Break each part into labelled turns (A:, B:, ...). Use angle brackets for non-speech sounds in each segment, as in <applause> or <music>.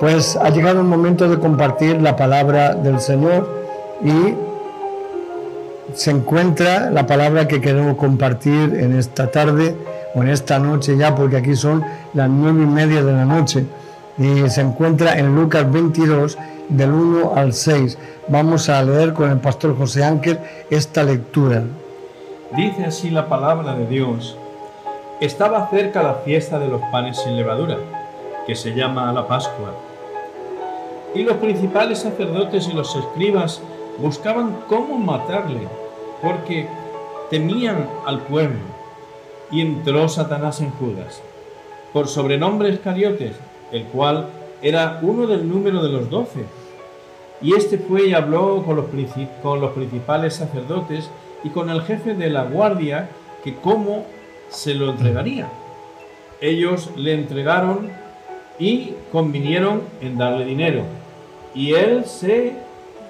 A: Pues ha llegado el momento de compartir la palabra del Señor y se encuentra la palabra que queremos compartir en esta tarde o en esta noche ya, porque aquí son las nueve y media de la noche. Y se encuentra en Lucas 22, del 1 al 6. Vamos a leer con el pastor José Ángel esta lectura.
B: Dice así la palabra de Dios. Estaba cerca la fiesta de los panes sin levadura, que se llama la Pascua. Y los principales sacerdotes y los escribas buscaban cómo matarle, porque temían al pueblo. Y entró Satanás en Judas, por sobrenombre Iscariotes, el cual era uno del número de los doce. Y este fue y habló con los, con los principales sacerdotes y con el jefe de la guardia que cómo se lo entregaría. Ellos le entregaron y convinieron en darle dinero. Y él se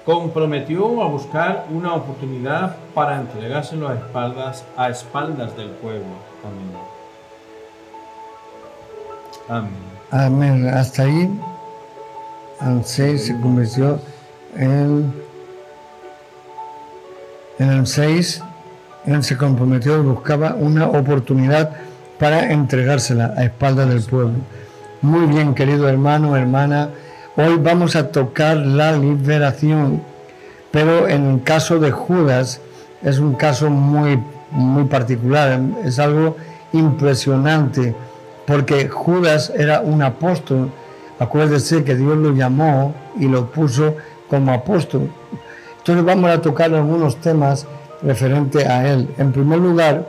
B: comprometió a buscar una oportunidad para entregárselo a espaldas, a espaldas del pueblo.
A: Amén. Amén. Hasta ahí, 6 se convirtió en, en 6, él se comprometió y buscaba una oportunidad para entregársela a espaldas del pueblo. Muy bien, querido hermano, hermana, hoy vamos a tocar la liberación, pero en el caso de Judas es un caso muy, muy particular, es algo impresionante, porque Judas era un apóstol, acuérdese que Dios lo llamó y lo puso como apóstol. Entonces vamos a tocar algunos temas referentes a él. En primer lugar,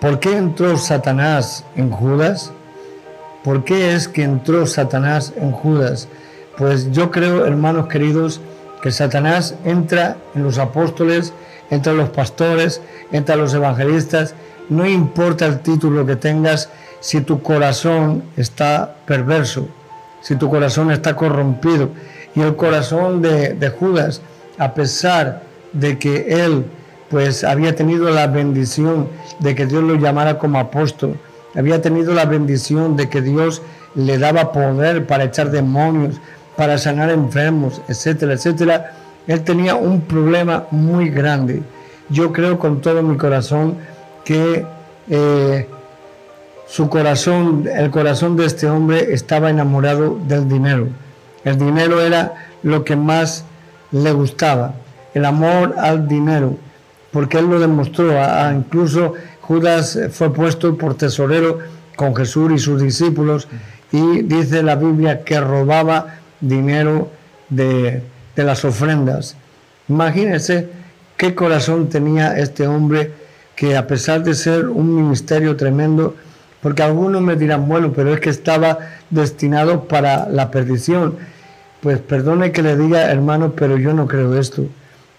A: ¿por qué entró Satanás en Judas? ¿Por qué es que entró Satanás en Judas? Pues yo creo, hermanos queridos, que Satanás entra en los apóstoles, entra en los pastores, entra en los evangelistas, no importa el título que tengas, si tu corazón está perverso, si tu corazón está corrompido, y el corazón de, Judas, a pesar de que él pues había tenido la bendición de que Dios lo llamara como apóstol, había tenido la bendición de que Dios le daba poder para echar demonios, para sanar enfermos, etcétera, etcétera, él tenía un problema muy grande. Yo creo con todo mi corazón que eh, su corazón, el corazón de este hombre estaba enamorado del dinero. El dinero era lo que más le gustaba, el amor al dinero, porque él lo demostró. incluso Judas fue puesto por tesorero con Jesús y sus discípulos y dice la Biblia que robaba dinero de, de las ofrendas. Imagínense qué corazón tenía este hombre que a pesar de ser un ministerio tremendo, porque algunos me dirán, bueno, pero es que estaba destinado para la perdición. Pues perdone que le diga, hermano, pero yo no creo esto.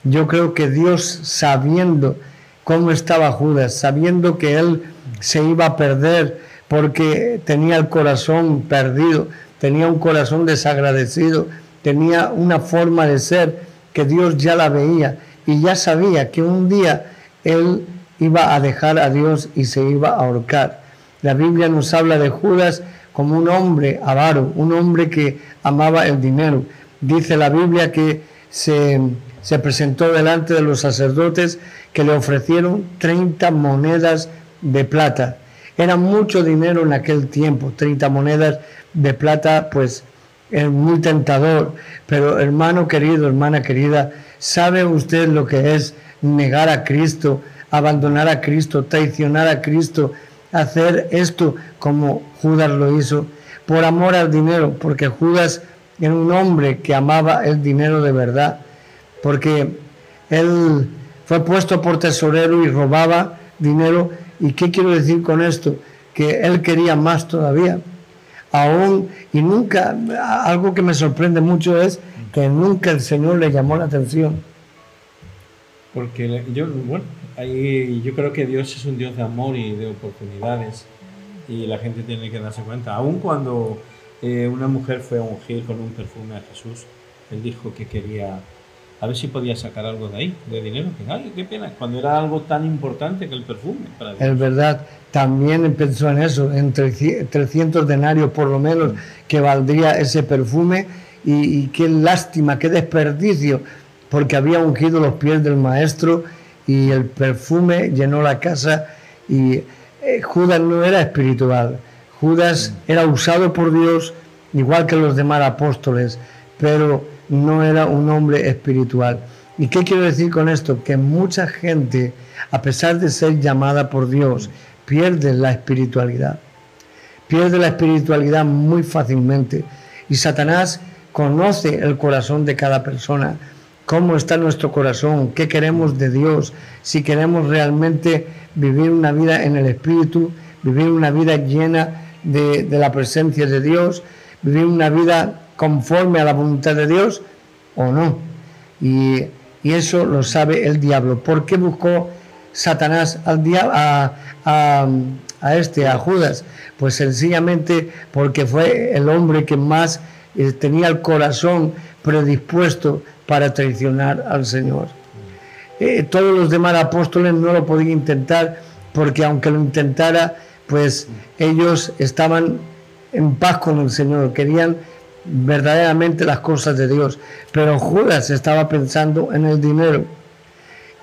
A: Yo creo que Dios, sabiendo cómo estaba Judas, sabiendo que él se iba a perder porque tenía el corazón perdido, tenía un corazón desagradecido, tenía una forma de ser que Dios ya la veía y ya sabía que un día él iba a dejar a Dios y se iba a ahorcar. La Biblia nos habla de Judas como un hombre avaro, un hombre que amaba el dinero. Dice la Biblia que se, presentó delante de los sacerdotes que le ofrecieron 30 monedas de plata. Era mucho dinero en aquel tiempo, 30 monedas de plata, pues es muy tentador. Pero hermano querido, hermana querida, ¿sabe usted lo que es negar a Cristo, abandonar a Cristo, traicionar a Cristo? hacer esto como Judas lo hizo, por amor al dinero, porque Judas era un hombre que amaba el dinero de verdad, porque él fue puesto por tesorero y robaba dinero. ¿Y qué quiero decir con esto? Que él quería más todavía. Aún, y nunca, algo que me sorprende mucho es que nunca el Señor le llamó la atención.
B: Porque yo, bueno, ahí yo creo que Dios es un Dios de amor y de oportunidades y la gente tiene que darse cuenta. Aun cuando eh, una mujer fue a ungir con un perfume a Jesús, él dijo que quería a ver si podía sacar algo de ahí, de dinero. Que, ay, qué pena, cuando era algo tan importante que el perfume.
A: Para Es verdad, también pensó en eso, en 300 denarios por lo menos que valdría ese perfume y, qué lástima, qué desperdicio, porque había ungido los pies del maestro y el perfume llenó la casa y eh, Judas no era espiritual, Judas era usado por Dios igual que los demás apóstoles, pero no era un hombre espiritual. ¿Y qué quiero decir con esto? Que mucha gente, a pesar de ser llamada por Dios, pierde la espiritualidad. Pierde la espiritualidad muy fácilmente. Y Satanás conoce el corazón de cada persona, cómo está nuestro corazón, qué queremos de Dios, si queremos realmente vivir una vida en el Espíritu, vivir una vida llena de, la presencia de Dios, vivir una vida conforme a la voluntad de Dios o no. Y, eso lo sabe el diablo. ¿Por qué buscó Satanás al a, a, este, a Judas? Pues sencillamente porque fue el hombre que más eh, tenía el corazón predispuesto para traicionar al Señor. Eh, todos los demás apóstoles no lo podían intentar porque aunque lo intentara, pues ellos estaban en paz con el Señor, querían verdaderamente las cosas de Dios. Pero Judas estaba pensando en el dinero.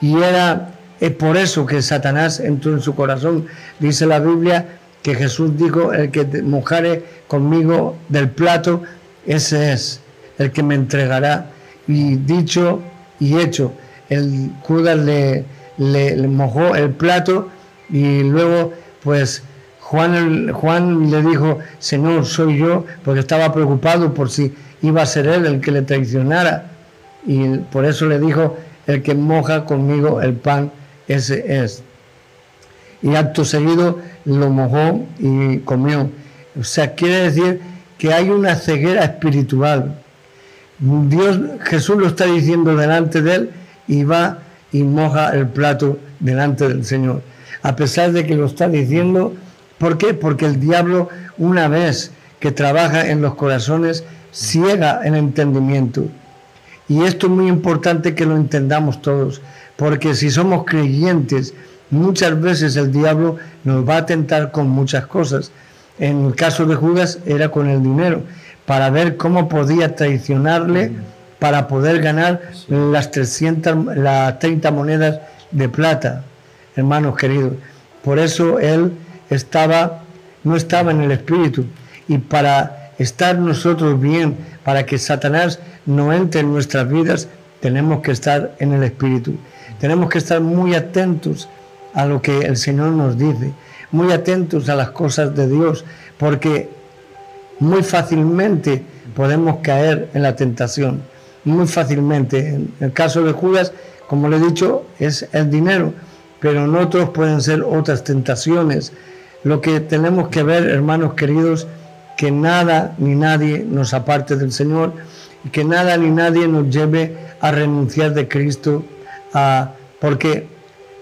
A: Y era es por eso que Satanás entró en su corazón. Dice la Biblia que Jesús dijo, el que mojare conmigo del plato, ese es el que me entregará. Y dicho y hecho, el Judas le, le, le mojó el plato y luego pues Juan, le dijo, Señor, soy yo, porque estaba preocupado por si iba a ser él el que le traicionara. Y por eso le dijo, el que moja conmigo el pan, ese es. Y acto seguido lo mojó y comió. O sea, quiere decir que hay una ceguera espiritual. Dios, Jesús lo está diciendo delante de él y va y moja el plato delante del Señor. A pesar de que lo está diciendo, ¿Por qué? Porque el diablo, una vez que trabaja en los corazones, ciega el entendimiento. Y esto es muy importante que lo entendamos todos, porque si somos creyentes, muchas veces el diablo nos va a tentar con muchas cosas. En el caso de Judas era con el dinero, para ver cómo podía traicionarle para poder ganar las, 300, las 30 monedas de plata, hermanos queridos. Por eso él estaba, no estaba en el espíritu. Y para estar nosotros bien, para que Satanás no entre en nuestras vidas, tenemos que estar en el espíritu. Tenemos que estar muy atentos a lo que el Señor nos dice, muy atentos a las cosas de Dios, porque muy fácilmente podemos caer en la tentación, muy fácilmente. En el caso de Judas, como le he dicho, es el dinero, pero en otros pueden ser otras tentaciones, lo que tenemos que ver, hermanos queridos, que nada ni nadie nos aparte del Señor y que nada ni nadie nos lleve a renunciar de Cristo, porque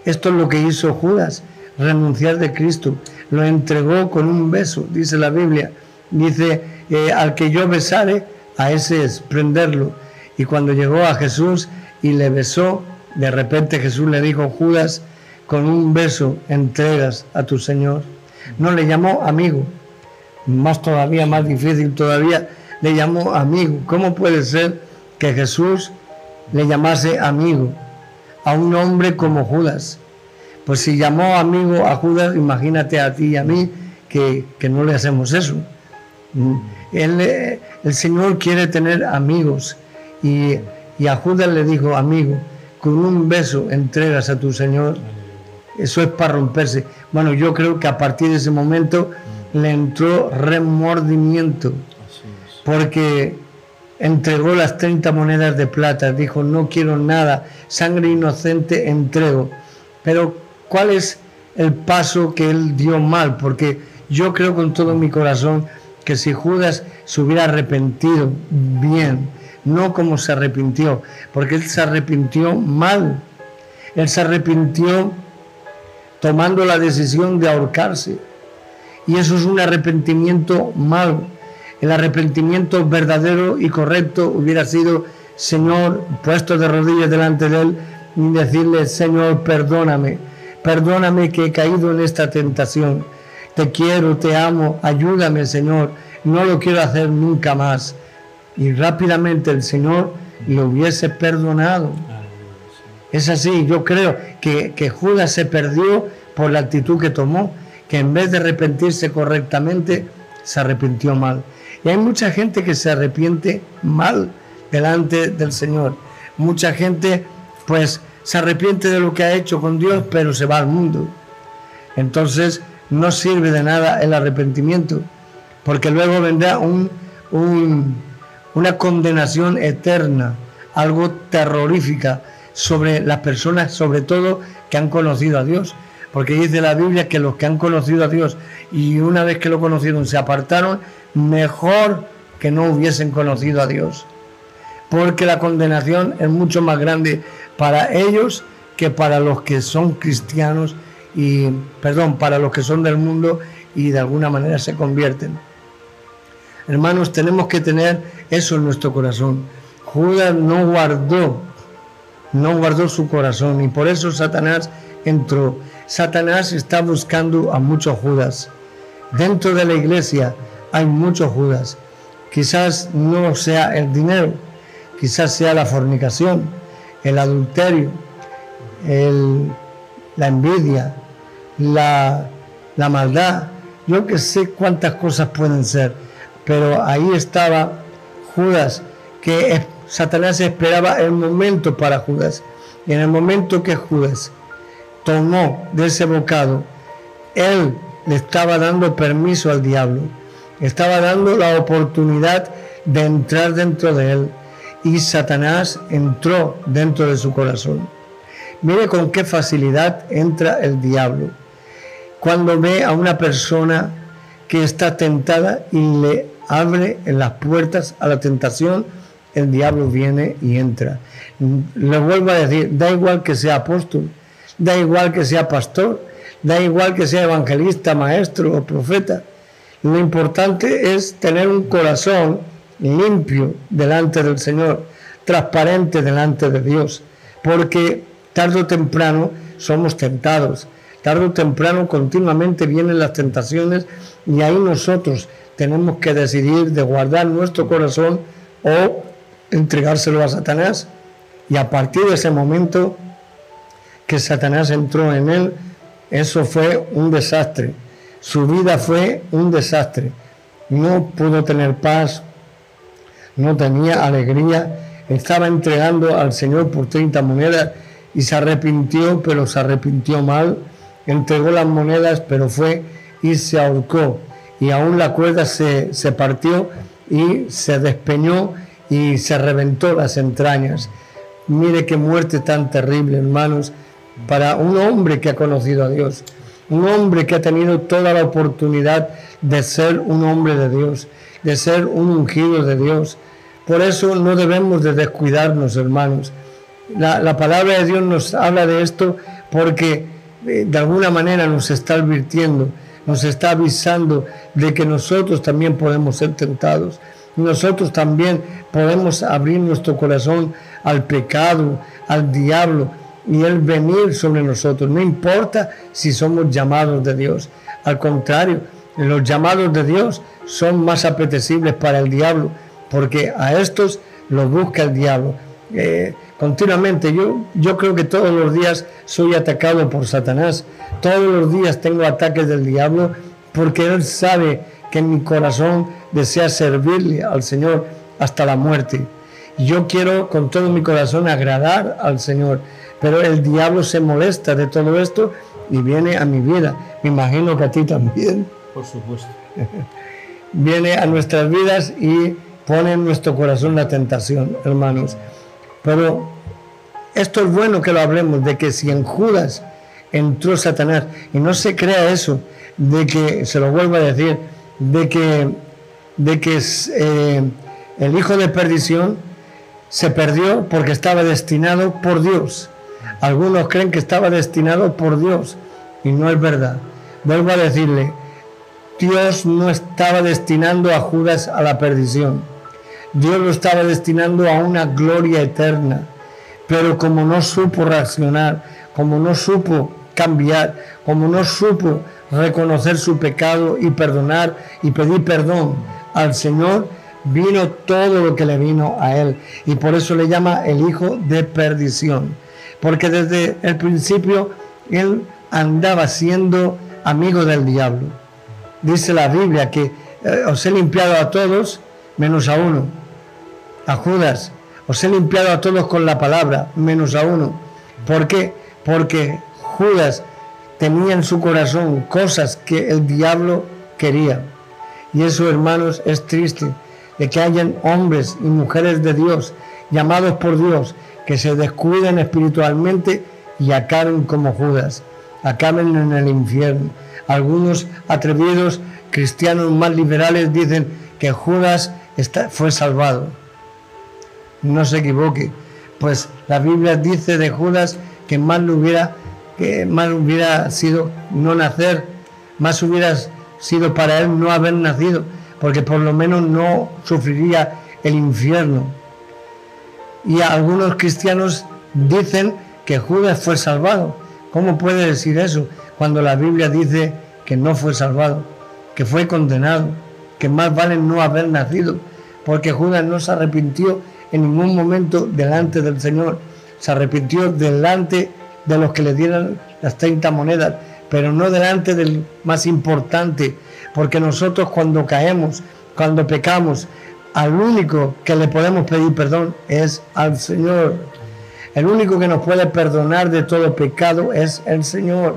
A: esto es lo que hizo Judas, renunciar de Cristo. Lo entregó con un beso, dice la Biblia. Dice, eh, al que yo besare, a ese es prenderlo. Y cuando llegó a Jesús y le besó, de repente Jesús le dijo, Judas, con un beso entregas a tu Señor no le llamó amigo, más todavía, más difícil todavía, le llamó amigo. ¿Cómo puede ser que Jesús le llamase amigo a un hombre como Judas? Pues si llamó amigo a Judas, imagínate a ti y a mí que, no le hacemos eso. Mm. el Señor quiere tener amigos y, y a Judas le dijo, amigo, con un beso entregas a tu Señor eso es para romperse. Bueno, yo creo que a partir de ese momento le entró remordimiento, porque entregó las 30 monedas de plata, dijo, no quiero nada, sangre inocente entrego. Pero, ¿cuál es el paso que él dio mal? Porque yo creo con todo mi corazón que si Judas se hubiera arrepentido bien, no como se arrepintió, porque él se arrepintió mal, él se arrepintió tomando la decisión de ahorcarse. Y eso es un arrepentimiento malo. El arrepentimiento verdadero y correcto hubiera sido Señor, puesto de rodillas delante de Él y decirle, Señor, perdóname, perdóname que he caído en esta tentación. Te quiero, te amo, ayúdame, Señor, no lo quiero hacer nunca más. Y rápidamente el Señor le hubiese perdonado. Es así, yo creo que, que Judas se perdió por la actitud que tomó, que en vez de arrepentirse correctamente, se arrepintió mal. Y hay mucha gente que se arrepiente mal delante del Señor. Mucha gente pues se arrepiente de lo que ha hecho con Dios, pero se va al mundo. Entonces no sirve de nada el arrepentimiento, porque luego vendrá un, una condenación eterna, algo terrorífica sobre las personas, sobre todo que han conocido a Dios. Porque dice la Biblia que los que han conocido a Dios y una vez que lo conocieron se apartaron, mejor que no hubiesen conocido a Dios. Porque la condenación es mucho más grande para ellos que para los que son cristianos y, perdón, para los que son del mundo y de alguna manera se convierten. Hermanos, tenemos que tener eso en nuestro corazón. Judas no guardó, no guardó su corazón y por eso Satanás entró. Satanás está buscando a muchos Judas. Dentro de la iglesia hay muchos Judas. Quizás no sea el dinero, quizás sea la fornicación, el adulterio, la envidia, la, la maldad. Yo que sé cuántas cosas pueden ser, pero ahí estaba Judas, que Satanás esperaba el momento para Judas. Y en el momento que Judas tomó de ese bocado, él le estaba dando permiso al diablo, estaba dando la oportunidad de entrar dentro de él y Satanás entró dentro de su corazón. Mire con qué facilidad entra el diablo cuando ve a una persona que está tentada y le abre las puertas a la tentación, el diablo viene y entra. Le vuelvo a decir, da igual que sea apóstol, da igual que sea pastor, da igual que sea evangelista, maestro o profeta. Lo importante es tener un corazón limpio delante del Señor, transparente delante de Dios, porque tarde o temprano somos tentados, tarde o temprano continuamente vienen las tentaciones y ahí nosotros tenemos que decidir de guardar nuestro corazón o entregárselo a Satanás y a partir de ese momento que Satanás entró en él, eso fue un desastre. Su vida fue un desastre. No pudo tener paz, no tenía alegría, estaba entregando al Señor por 30 monedas y se arrepintió, pero se arrepintió mal, entregó las monedas, pero fue y se ahorcó, y aún la cuerda se, se partió y se despeñó y se reventó las entrañas. Mire qué muerte tan terrible, hermanos, para un hombre que ha conocido a Dios, un hombre que ha tenido toda la oportunidad de ser un hombre de Dios, de ser un ungido de Dios, por eso no debemos de descuidarnos, hermanos. La, palabra de Dios nos habla de esto porque eh, de alguna manera nos está advirtiendo, nos está avisando de que nosotros también podemos ser tentados. Nosotros también podemos abrir nuestro corazón al pecado, al diablo y él venir sobre nosotros. No importa si somos llamados de Dios. Al contrario, los llamados de Dios son más apetecibles para el diablo porque a estos los busca el diablo. Eh, continuamente, yo, yo creo que todos los días soy atacado por Satanás, todos los días tengo ataques del diablo, porque él sabe que mi corazón desea servirle al Señor hasta la muerte. Yo quiero con todo mi corazón agradar al Señor, pero el diablo se molesta de todo esto y viene a mi vida. Me imagino que a ti también.
B: Por supuesto. <laughs>
A: viene a nuestras vidas y pone en nuestro corazón la tentación, hermanos. Pero esto es bueno que lo hablemos, de que si en Judas entró Satanás, y no se crea eso, de que, se lo vuelvo a decir, de que, de que eh, el hijo de perdición se perdió porque estaba destinado por Dios. Algunos creen que estaba destinado por Dios y no es verdad. Vuelvo a decirle, Dios no estaba destinando a Judas a la perdición. Dios lo estaba destinando a una gloria eterna. Pero como no supo reaccionar, como no supo cambiar, como no supo reconocer su pecado y perdonar y pedir perdón al Señor, vino todo lo que le vino a él. Y por eso le llama el hijo de perdición. Porque desde el principio él andaba siendo amigo del diablo. Dice la Biblia que eh, os he limpiado a todos menos a uno, a Judas. Os he limpiado a todos con la palabra menos a uno. ¿Por qué? Porque Judas tenía en su corazón cosas que el diablo quería. Y eso, hermanos, es triste, de que hayan hombres y mujeres de Dios, llamados por Dios, que se descuiden espiritualmente y acaben como Judas, acaben en el infierno. Algunos atrevidos cristianos más liberales dicen que Judas fue salvado. No se equivoque, pues la Biblia dice de Judas que más hubiera, que más hubiera sido no nacer, más hubiera sido para él no haber nacido, porque por lo menos no sufriría el infierno. Y algunos cristianos dicen que Judas fue salvado. ¿Cómo puede decir eso cuando la Biblia dice que no fue salvado, que fue condenado, que más vale no haber nacido? Porque Judas no se arrepintió en ningún momento delante del Señor, se arrepintió delante de los que le dieran las 30 monedas, pero no delante del más importante, porque nosotros cuando caemos, cuando pecamos, al único que le podemos pedir perdón es al Señor. El único que nos puede perdonar de todo pecado es el Señor.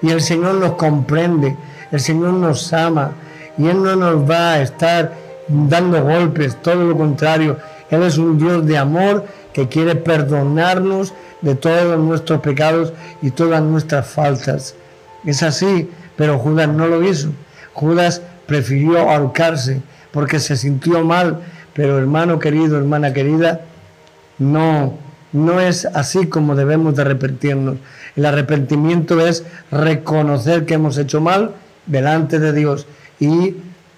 A: Y el Señor nos comprende, el Señor nos ama y Él no nos va a estar dando golpes, todo lo contrario. Él es un Dios de amor que quiere perdonarnos de todos nuestros pecados y todas nuestras faltas. Es así, pero Judas no lo hizo. Judas prefirió ahorcarse porque se sintió mal, pero hermano querido, hermana querida, no, no es así como debemos de arrepentirnos. El arrepentimiento es reconocer que hemos hecho mal delante de Dios y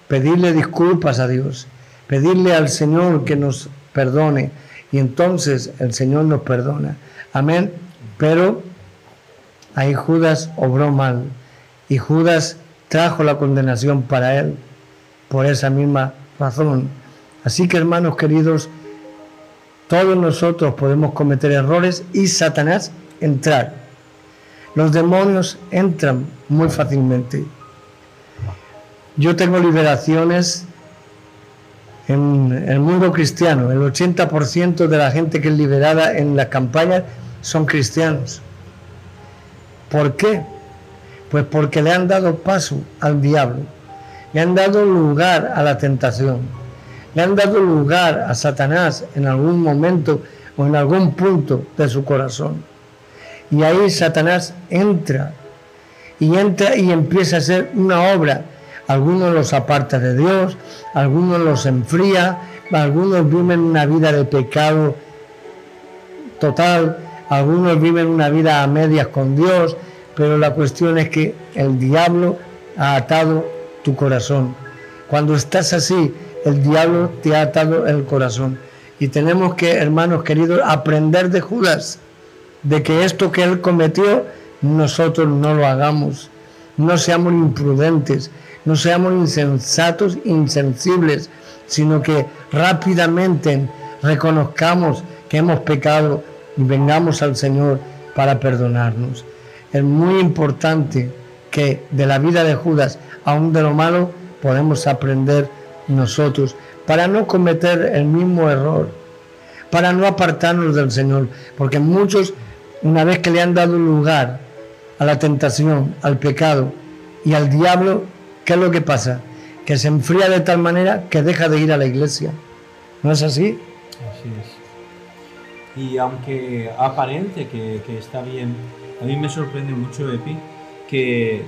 A: pedirle disculpas a Dios, pedirle al Señor que nos perdone y entonces el Señor nos perdona. Amén. Pero ahí Judas obró mal y Judas trajo la condenación para él por esa misma razón. Así que hermanos queridos, todos nosotros podemos cometer errores y Satanás entrar. Los demonios entran muy fácilmente. Yo tengo liberaciones en el mundo cristiano. El 80% de la gente que es liberada en las campañas son cristianos. ¿Por qué? Pues porque le han dado paso al diablo, le han dado lugar a la tentación, le han dado lugar a Satanás en algún momento o en algún punto de su corazón. Y ahí Satanás entra y entra y empieza a hacer una obra. Algunos los aparta de Dios, algunos los enfría, algunos viven una vida de pecado total, algunos viven una vida a medias con Dios, pero la cuestión es que el diablo ha atado tu corazón. Cuando estás así, el diablo te ha atado el corazón. Y tenemos que, hermanos queridos, aprender de Judas, de que esto que él cometió, nosotros no lo hagamos. No seamos imprudentes, no seamos insensatos, insensibles, sino que rápidamente reconozcamos que hemos pecado y vengamos al Señor para perdonarnos. Es muy importante que de la vida de Judas, aún de lo malo, podemos aprender nosotros para no cometer el mismo error, para no apartarnos del Señor, porque muchos, una vez que le han dado lugar a la tentación, al pecado y al diablo, ¿qué es lo que pasa? Que se enfría de tal manera que deja de ir a la iglesia. ¿No es así?
B: Así es. Y aunque aparente que, que está bien a mí me sorprende mucho, Epi, que,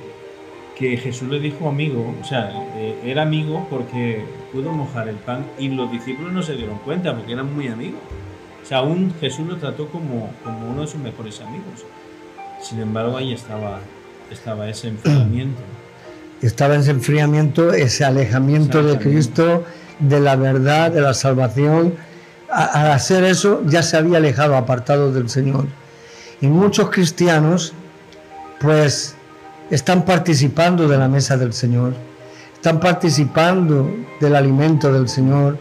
B: que Jesús le dijo amigo, o sea, eh, era amigo porque pudo mojar el pan y los discípulos no se dieron cuenta porque eran muy amigos. O sea, aún Jesús lo trató como, como uno de sus mejores amigos. Sin embargo, ahí estaba, estaba ese enfriamiento.
A: Estaba ese enfriamiento, ese alejamiento de Cristo de la verdad, de la salvación. Al hacer eso ya se había alejado, apartado del Señor. Y muchos cristianos, pues, están participando de la mesa del Señor, están participando del alimento del Señor,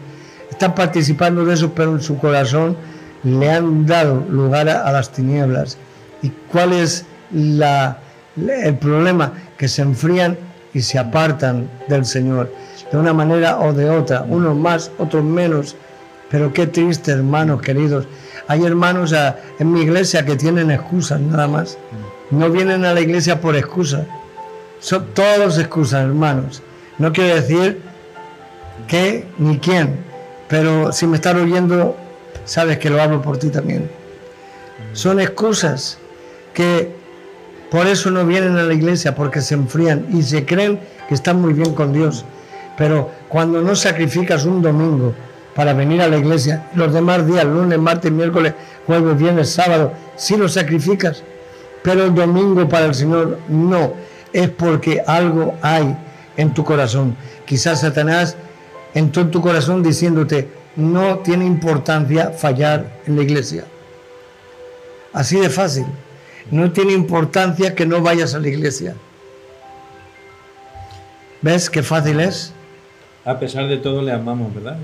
A: están participando de eso, pero en su corazón le han dado lugar a, las tinieblas. ¿Y cuál es el problema? Que se enfrían y se apartan del Señor, de una manera o de otra, unos más, otros menos. Pero qué triste, hermanos queridos. Hay hermanos en mi iglesia que tienen excusas nada más. No vienen a la iglesia por excusas. Son todos excusas, hermanos. No quiero decir qué ni quién, pero si me están oyendo, sabes que lo hablo por ti también. Son excusas que por eso no vienen a la iglesia, porque se enfrían y se creen que están muy bien con Dios. Pero cuando no sacrificas un domingo para venir a la iglesia, los demás días, lunes, martes, miércoles, jueves, viernes, sábado, sí lo sacrificas, pero el domingo para el Señor no, es porque algo hay en tu corazón. Quizás Satanás entró en tu corazón diciéndote, no tiene importancia fallar en la iglesia. Así de fácil. No tiene importancia que no vayas a la iglesia. ¿Ves qué fácil es?
B: A pesar de todo le amamos, ¿verdad?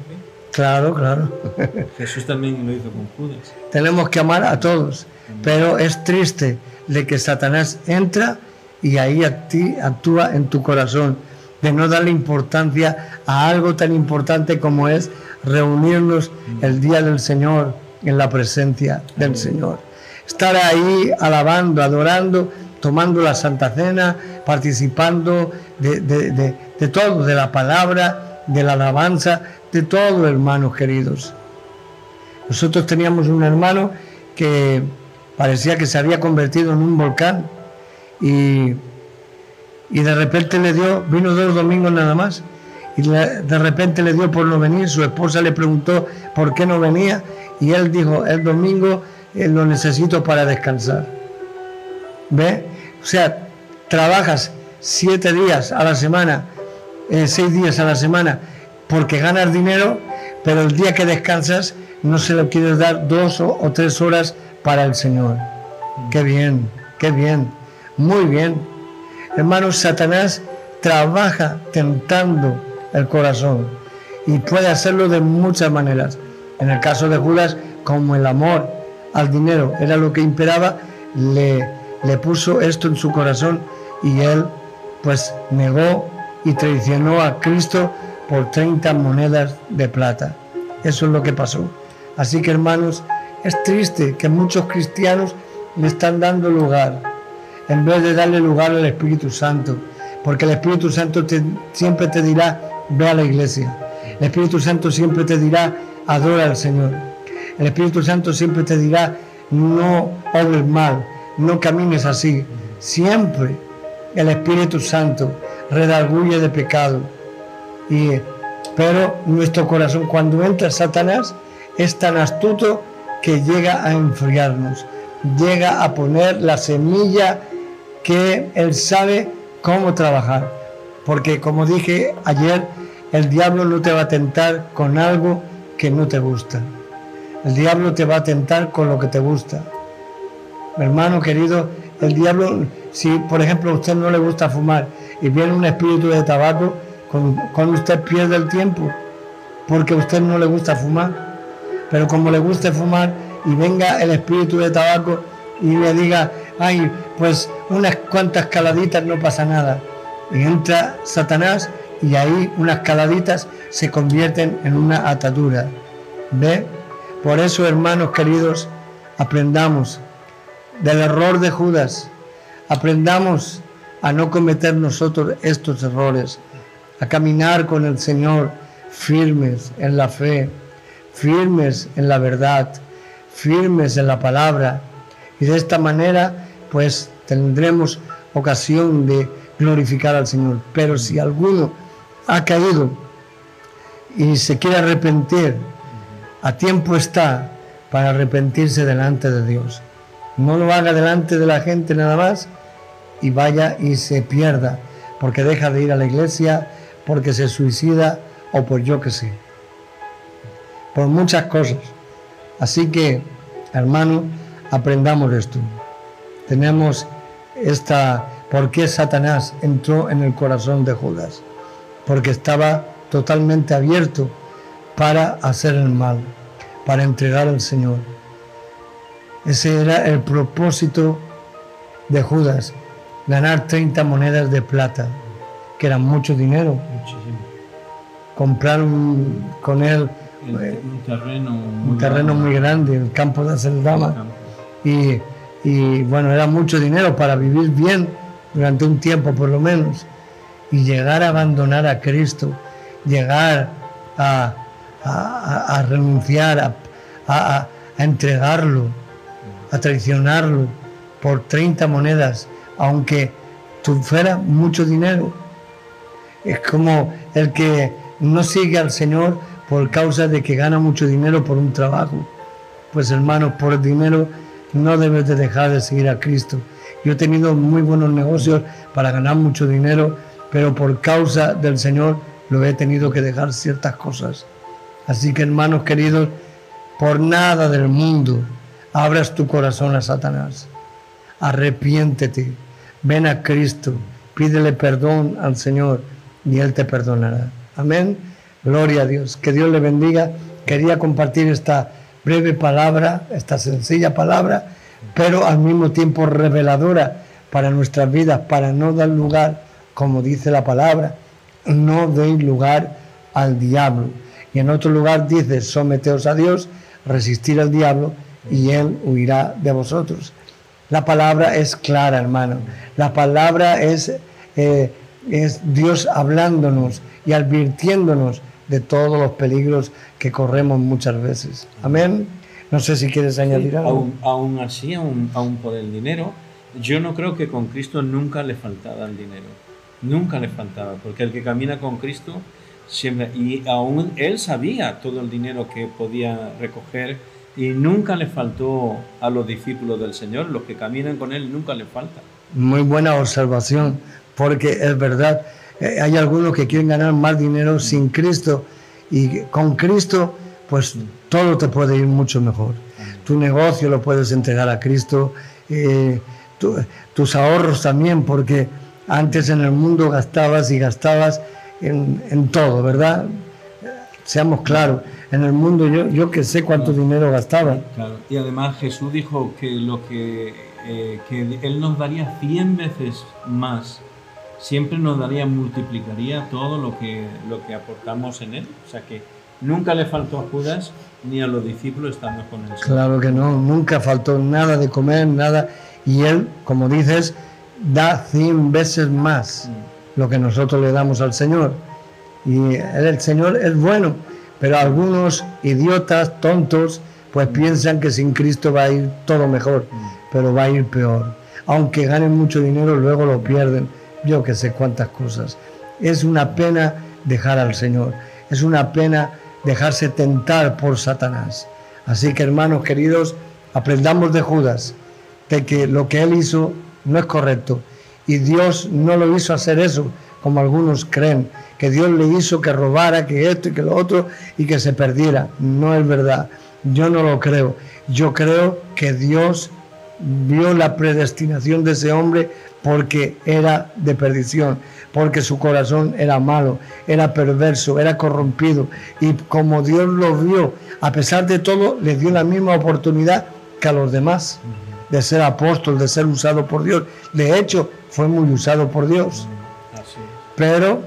A: Claro, claro. <laughs>
B: Jesús también lo hizo con Judas.
A: Tenemos que amar a todos, pero es triste de que Satanás entra y ahí a ti actúa en tu corazón, de no darle importancia a algo tan importante como es reunirnos el día del Señor en la presencia del Señor. Estar ahí alabando, adorando, tomando la Santa Cena, participando de, de todo, de la palabra, de la alabanza, de todo, hermanos queridos. Nosotros teníamos un hermano que parecía que se había convertido en un volcán y, de repente le dio, vino dos domingos nada más, y de repente le dio por no venir, su esposa le preguntó por qué no venía y él dijo, el domingo eh, lo necesito para descansar. ¿Ve? O sea, trabajas siete días a la semana, eh, seis días a la semana, porque ganas dinero, pero el día que descansas no se lo quieres dar dos o tres horas para el Señor. Qué bien, qué bien, muy bien. Hermanos, Satanás trabaja tentando el corazón y puede hacerlo de muchas maneras. En el caso de Judas, como el amor al dinero era lo que imperaba, le, le puso esto en su corazón y él pues negó y traicionó a Cristo por 30 monedas de plata. Eso es lo que pasó. Así que hermanos, es triste que muchos cristianos le están dando lugar, en vez de darle lugar al Espíritu Santo, porque el Espíritu Santo siempre te dirá, ve a la iglesia. El Espíritu Santo siempre te dirá, adora al Señor. El Espíritu Santo siempre te dirá, no obres mal, no camines así. Siempre el Espíritu Santo redarguye de pecado. Y, pero nuestro corazón, cuando entra Satanás, es tan astuto que llega a enfriarnos, llega a poner la semilla que Él sabe cómo trabajar. Porque como dije ayer, el diablo no te va a tentar con algo que no te gusta. El diablo te va a tentar con lo que te gusta. hermano querido, el diablo, si por ejemplo a usted no le gusta fumar y viene un espíritu de tabaco, con, con usted pierde el tiempo porque a usted no le gusta fumar pero como le guste fumar y venga el espíritu de tabaco y le diga, ay, pues unas cuantas caladitas no pasa nada. Y entra Satanás y ahí unas caladitas se convierten en una atadura. ¿Ve? Por eso, hermanos queridos, aprendamos del error de Judas, aprendamos a no cometer nosotros estos errores, a caminar con el Señor firmes en la fe, firmes en la verdad, firmes en la palabra. Y de esta manera, pues tendremos ocasión de glorificar al Señor. Pero si alguno ha caído y se quiere arrepentir, a tiempo está para arrepentirse delante de Dios. No lo haga delante de la gente nada más y vaya y se pierda, porque deja de ir a la iglesia, porque se suicida o por yo que sé. Por muchas cosas. Así que, hermano, aprendamos esto. Tenemos esta, ¿por qué Satanás entró en el corazón de Judas? Porque estaba totalmente abierto para hacer el mal, para entregar al Señor. Ese era el propósito de Judas, ganar 30 monedas de plata, que eran mucho dinero. Muchísimo. Comprar con él
B: eh, un terreno,
A: muy, un terreno grande. muy grande, el campo de Aceldama. Y, y bueno, era mucho dinero para vivir bien durante un tiempo por lo menos. Y llegar a abandonar a Cristo, llegar a, a, renunciar, a, entregarlo, a traicionarlo por 30 monedas, aunque fuera mucho dinero. Es como el que no sigue al Señor por causa de que gana mucho dinero por un trabajo. Pues hermanos, por el dinero no debes de dejar de seguir a Cristo. Yo he tenido muy buenos negocios para ganar mucho dinero, pero por causa del Señor lo he tenido que dejar ciertas cosas. Así que hermanos queridos, por nada del mundo abras tu corazón a Satanás. Arrepiéntete, ven a Cristo, pídele perdón al Señor y Él te perdonará. Amén. Gloria a Dios. Que Dios le bendiga. Quería compartir esta breve palabra, esta sencilla palabra, pero al mismo tiempo reveladora para nuestras vidas, para no dar lugar, como dice la palabra, no deis lugar al diablo. Y en otro lugar dice, someteos a Dios, resistir al diablo y él huirá de vosotros. La palabra es clara, hermano. La palabra es, eh, es Dios hablándonos y advirtiéndonos de todos los peligros que corremos muchas veces. Amén. No sé si quieres añadir algo.
B: Aún, así, aún, aún por el dinero, yo no creo que con Cristo nunca le faltaba el dinero. Nunca le faltaba, porque el que camina con Cristo y aún él sabía todo el dinero que podía recoger y nunca le faltó a los discípulos del Señor, los que caminan con él nunca le falta.
A: Muy buena observación, porque es verdad, eh, hay algunos que quieren ganar más dinero sin Cristo y con Cristo pues todo te puede ir mucho mejor. Tu negocio lo puedes entregar a Cristo, eh, tus ahorros también, porque antes en el mundo gastabas y gastabas en, todo, ¿verdad? Seamos claros, en el mundo yo, yo que sé cuánto dinero gastaba.
B: Claro. Y además Jesús dijo que lo que, eh, que Él nos daría 100 veces más, siempre nos daría, multiplicaría todo lo que, lo que aportamos en Él. O sea que nunca le faltó a Judas ni a los discípulos estando con Él.
A: Claro que no, nunca faltó nada de comer, nada. Y Él, como dices, da 100 veces más. Mm lo que nosotros le damos al Señor. Y el Señor es bueno, pero algunos idiotas, tontos, pues piensan que sin Cristo va a ir todo mejor, pero va a ir peor. Aunque ganen mucho dinero, luego lo pierden. Yo que sé cuántas cosas. Es una pena dejar al Señor. Es una pena dejarse tentar por Satanás. Así que hermanos queridos, aprendamos de Judas, de que lo que él hizo no es correcto y Dios no lo hizo hacer eso, como algunos creen, que Dios le hizo que robara, que esto y que lo otro y que se perdiera. No es verdad. Yo no lo creo. Yo creo que Dios vio la predestinación de ese hombre porque era de perdición, porque su corazón era malo, era perverso, era corrompido. Y como Dios lo vio, a pesar de todo, le dio la misma oportunidad que a los demás de ser apóstol, de ser usado por Dios. De hecho, fue muy usado por Dios. Pero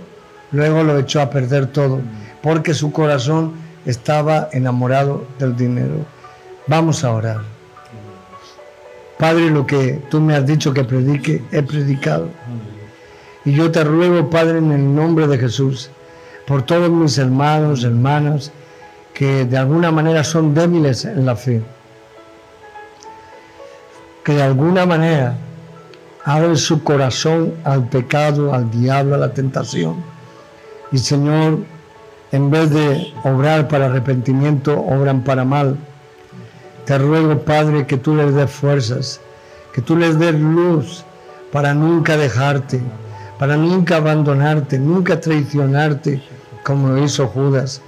A: luego lo echó a perder todo, porque su corazón estaba enamorado del dinero. Vamos a orar. Padre, lo que tú me has dicho que predique, he predicado. Y yo te ruego, Padre, en el nombre de Jesús, por todos mis hermanos, hermanas, que de alguna manera son débiles en la fe que de alguna manera abren su corazón al pecado, al diablo, a la tentación. Y Señor, en vez de obrar para arrepentimiento, obran para mal. Te ruego, Padre, que tú les des fuerzas, que tú les des luz para nunca dejarte, para nunca abandonarte, nunca traicionarte, como lo hizo Judas.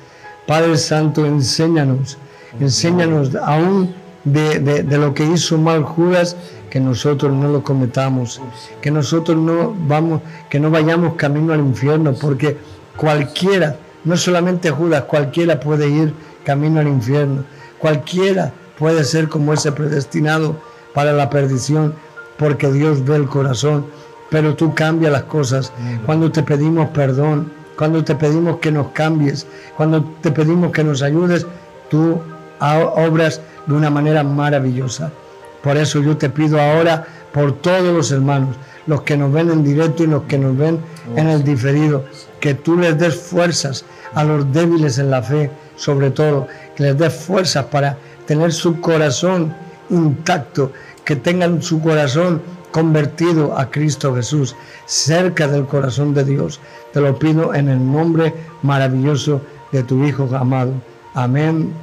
A: Padre Santo, enséñanos, enséñanos aún de, de, lo que hizo mal Judas, que nosotros no lo cometamos, que nosotros no vamos, que no vayamos camino al infierno, porque cualquiera, no solamente Judas, cualquiera puede ir camino al infierno, cualquiera puede ser como ese predestinado para la perdición, porque Dios ve el corazón, pero tú cambias las cosas. Cuando te pedimos perdón, cuando te pedimos que nos cambies, cuando te pedimos que nos ayudes, tú obras de una manera maravillosa. Por eso yo te pido ahora por todos los hermanos, los que nos ven en directo y los que nos ven en el diferido, que tú les des fuerzas a los débiles en la fe, sobre todo, que les des fuerzas para tener su corazón intacto, que tengan su corazón convertido a Cristo Jesús, cerca del corazón de Dios. Te lo pido en el nombre maravilloso de tu Hijo amado. Amén,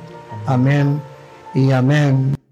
A: amén y amén.